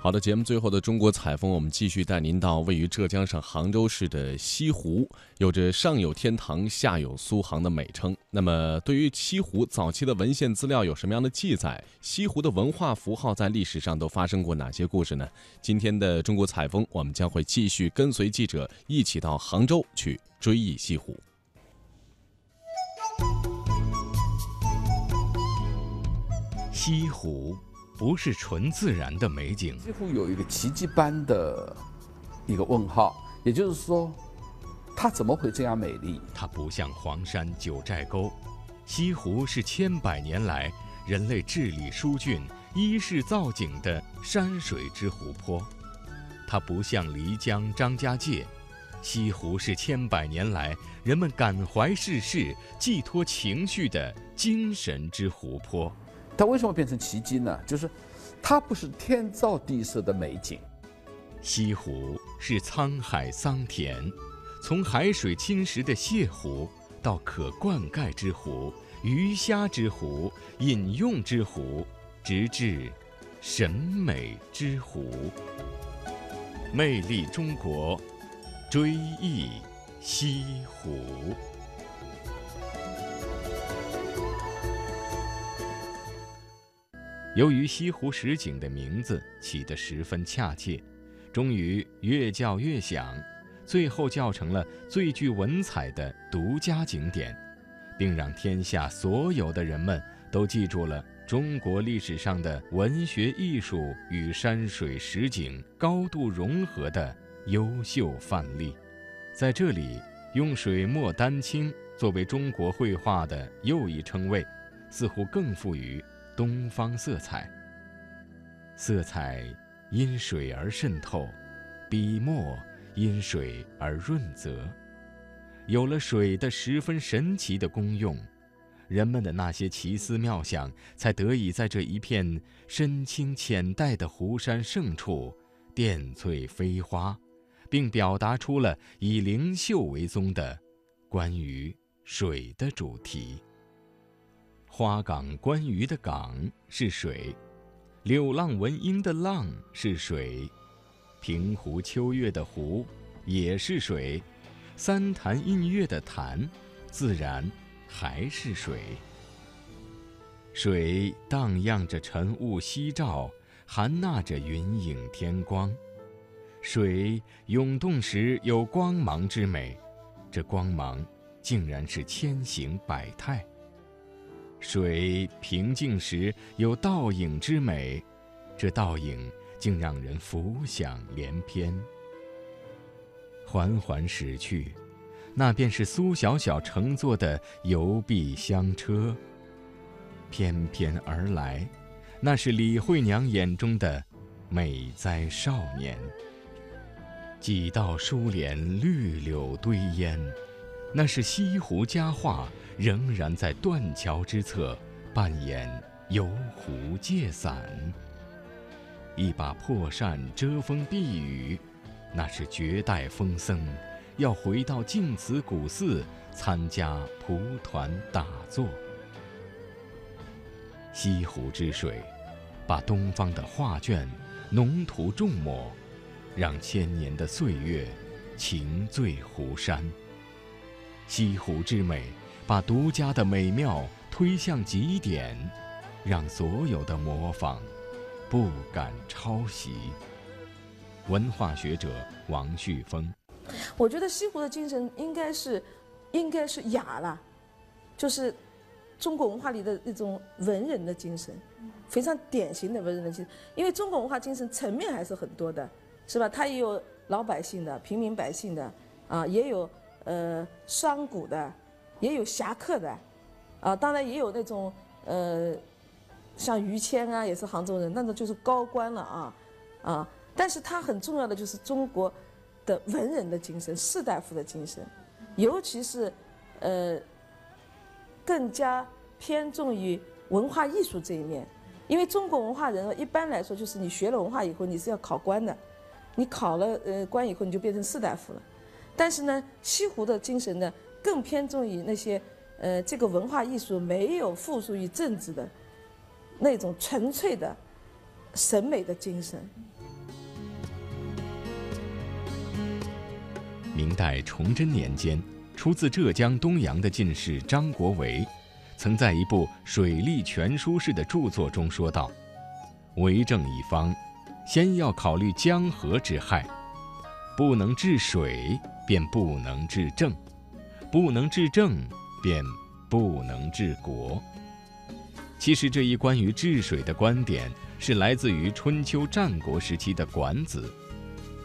好的，节目最后的中国采风，我们继续带您到位于浙江省杭州市的西湖，有着“上有天堂，下有苏杭”的美称。那么，对于西湖早期的文献资料有什么样的记载？西湖的文化符号在历史上都发生过哪些故事呢？今天的中国采风，我们将会继续跟随记者一起到杭州去追忆西湖。西湖。不是纯自然的美景，几乎有一个奇迹般的一个问号，也就是说，它怎么会这样美丽？它不像黄山、九寨沟，西湖是千百年来人类治理疏浚、依势造景的山水之湖泊；它不像漓江、张家界，西湖是千百年来人们感怀世事、寄托情绪的精神之湖泊。它为什么变成奇迹呢？就是它不是天造地设的美景。西湖是沧海桑田，从海水侵蚀的泻湖，到可灌溉之湖、鱼虾之湖、饮用之湖，直至审美之湖。魅力中国，追忆西湖。由于西湖十景的名字起得十分恰切，终于越叫越响，最后叫成了最具文采的独家景点，并让天下所有的人们都记住了中国历史上的文学艺术与山水实景高度融合的优秀范例。在这里，用水墨丹青作为中国绘画的又一称谓，似乎更富于。东方色彩，色彩因水而渗透，笔墨因水而润泽。有了水的十分神奇的功用，人们的那些奇思妙想才得以在这一片深清浅黛的湖山胜处点翠飞花，并表达出了以灵秀为宗的关于水的主题。花港观鱼的港是水，柳浪闻莺的浪是水，平湖秋月的湖也是水，三潭印月的潭自然还是水。水荡漾着晨雾夕照，含纳着云影天光。水涌动时有光芒之美，这光芒竟然是千形百态。水平静时有倒影之美，这倒影竟让人浮想联翩。缓缓驶去，那便是苏小小乘坐的游碧香车；翩翩而来，那是李慧娘眼中的美哉少年。几道疏帘，绿柳堆烟，那是西湖佳话。仍然在断桥之侧扮演游湖借伞，一把破扇遮风避雨，那是绝代风僧要回到净慈古寺参加蒲团打坐。西湖之水，把东方的画卷浓涂重抹，让千年的岁月情醉湖山。西湖之美。把独家的美妙推向极点，让所有的模仿不敢抄袭。文化学者王旭峰，我觉得西湖的精神应该是，应该是雅了，就是中国文化里的那种文人的精神，非常典型的文人的精神。因为中国文化精神层面还是很多的，是吧？它也有老百姓的、平民百姓的，啊，也有呃商贾的。也有侠客的，啊，当然也有那种呃，像于谦啊，也是杭州人，那种就是高官了啊，啊，但是他很重要的就是中国的文人的精神，士大夫的精神，尤其是呃，更加偏重于文化艺术这一面，因为中国文化人一般来说就是你学了文化以后你是要考官的，你考了呃官以后你就变成士大夫了，但是呢，西湖的精神呢更偏重于那些呃这个文化艺术没有附属于政治的那种纯粹的审美的精神。明代崇祯年间，出自浙江东阳的进士张国维，曾在一部《水利全书》式的著作中说道：“为政一方，先要考虑江河之害，不能治水，便不能治政；不能治政，便不能治国。”其实，这一关于治水的观点是来自于春秋战国时期的管子。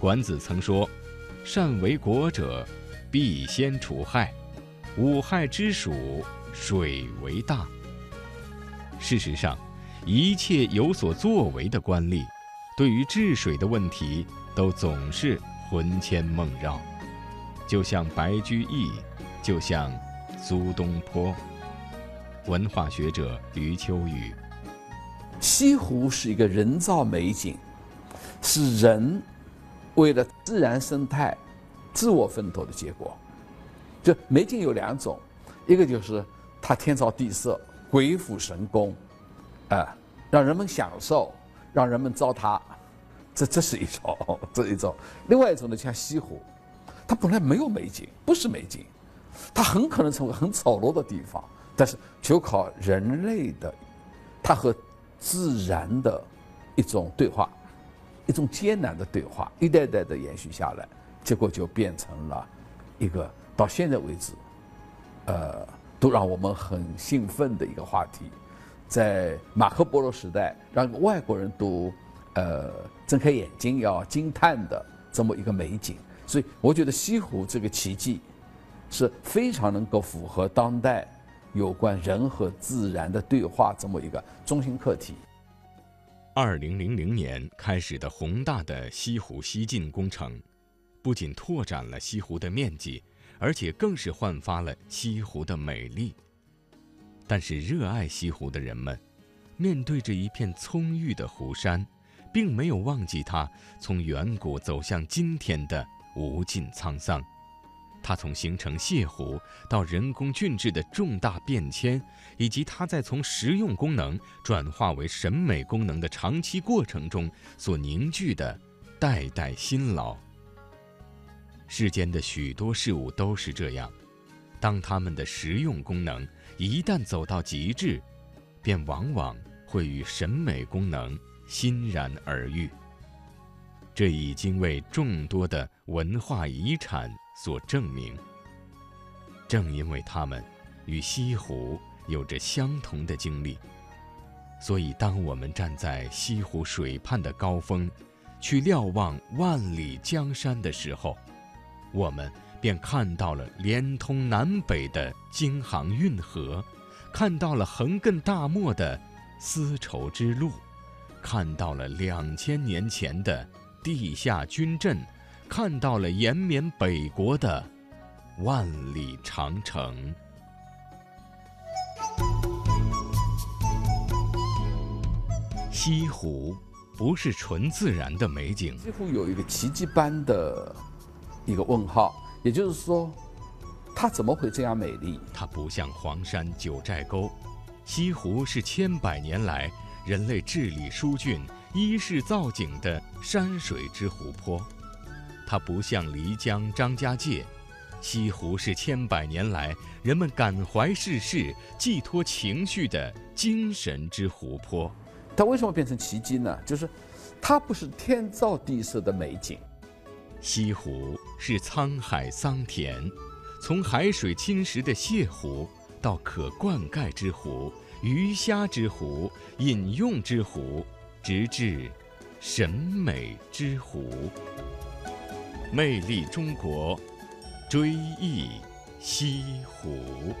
管子曾说。善为国者，必先除害。五害之属，水为大。事实上，一切有所作为的官吏，对于治水的问题，都总是魂牵梦绕。就像白居易，就像苏东坡。文化学者余秋雨。西湖是一个人造美景，是人。为了自然生态，自我奋斗的结果，就美景有两种，一个就是它天造地设、鬼斧神工，啊，让人们享受，让人们糟蹋，这这是一种，这一种。另外一种呢，像西湖，它本来没有美景，不是美景，它很可能成为很丑陋的地方，但是就靠人类的，它和自然的一种对话。一种艰难的对话，一代代的延续下来，结果就变成了一个到现在为止，呃，都让我们很兴奋的一个话题。在马可波罗时代，让外国人都呃睁开眼睛要惊叹的这么一个美景。所以，我觉得西湖这个奇迹是非常能够符合当代有关人和自然的对话这么一个中心课题。二零零零年开始的宏大的西湖西进工程，不仅拓展了西湖的面积，而且更是焕发了西湖的美丽。但是，热爱西湖的人们，面对着一片葱郁的湖山，并没有忘记它从远古走向今天的无尽沧桑。它从形成泻湖到人工浚治的重大变迁，以及它在从实用功能转化为审美功能的长期过程中所凝聚的代代辛劳。世间的许多事物都是这样，当它们的实用功能一旦走到极致，便往往会与审美功能欣然而遇。这已经为众多的文化遗产。所证明。正因为他们与西湖有着相同的经历，所以当我们站在西湖水畔的高峰，去瞭望万里江山的时候，我们便看到了连通南北的京杭运河，看到了横亘大漠的丝绸之路，看到了两千年前的地下军阵。看到了延绵北国的万里长城。西湖不是纯自然的美景，西湖有一个奇迹般的一个问号，也就是说，它怎么会这样美丽？它不像黄山、九寨沟，西湖是千百年来人类治理疏浚、依势造景的山水之湖泊。它不像漓江、张家界，西湖是千百年来人们感怀世事、寄托情绪的精神之湖泊。它为什么变成奇迹呢？就是，它不是天造地设的美景。西湖是沧海桑田，从海水侵蚀的泻湖，到可灌溉之湖、鱼虾之湖、饮用之湖，直至审美之湖。魅力中国，追忆西湖。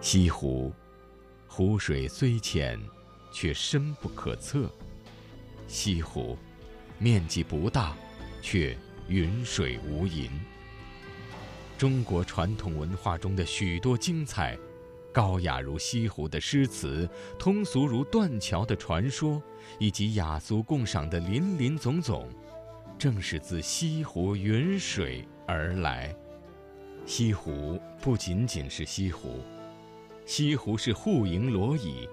西湖，湖水虽浅，却深不可测。西湖，面积不大，却云水无垠。中国传统文化中的许多精彩，高雅如西湖的诗词，通俗如断桥的传说，以及雅俗共赏的林林总总，正是自西湖云水而来。西湖不仅仅是西湖，西湖是户盈罗绮。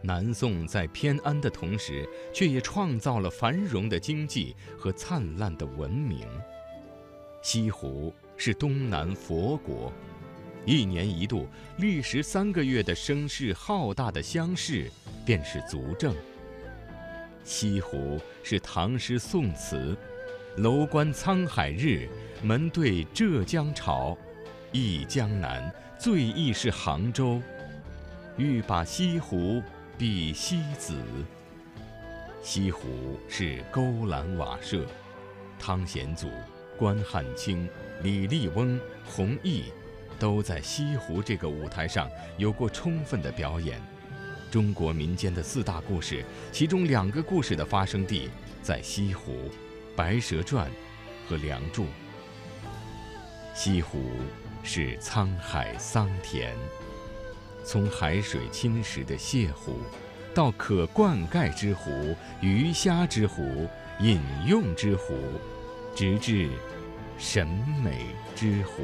南宋在偏安的同时，却也创造了繁荣的经济和灿烂的文明。西湖是东南佛国，一年一度历时三个月的声势浩大的乡试，便是足证。西湖是唐诗宋词，楼观沧海日，门对浙江潮，忆江南，最忆是杭州，欲把西湖。比西子。西湖是勾栏瓦舍，汤显祖、关汉卿、李笠翁、弘毅，都在西湖这个舞台上有过充分的表演。中国民间的四大故事，其中两个故事的发生地在西湖，《白蛇传》和《梁祝》。西湖是沧海桑田。从海水侵蚀的泻湖，到可灌溉之湖、鱼虾之湖、饮用之湖，直至审美之湖。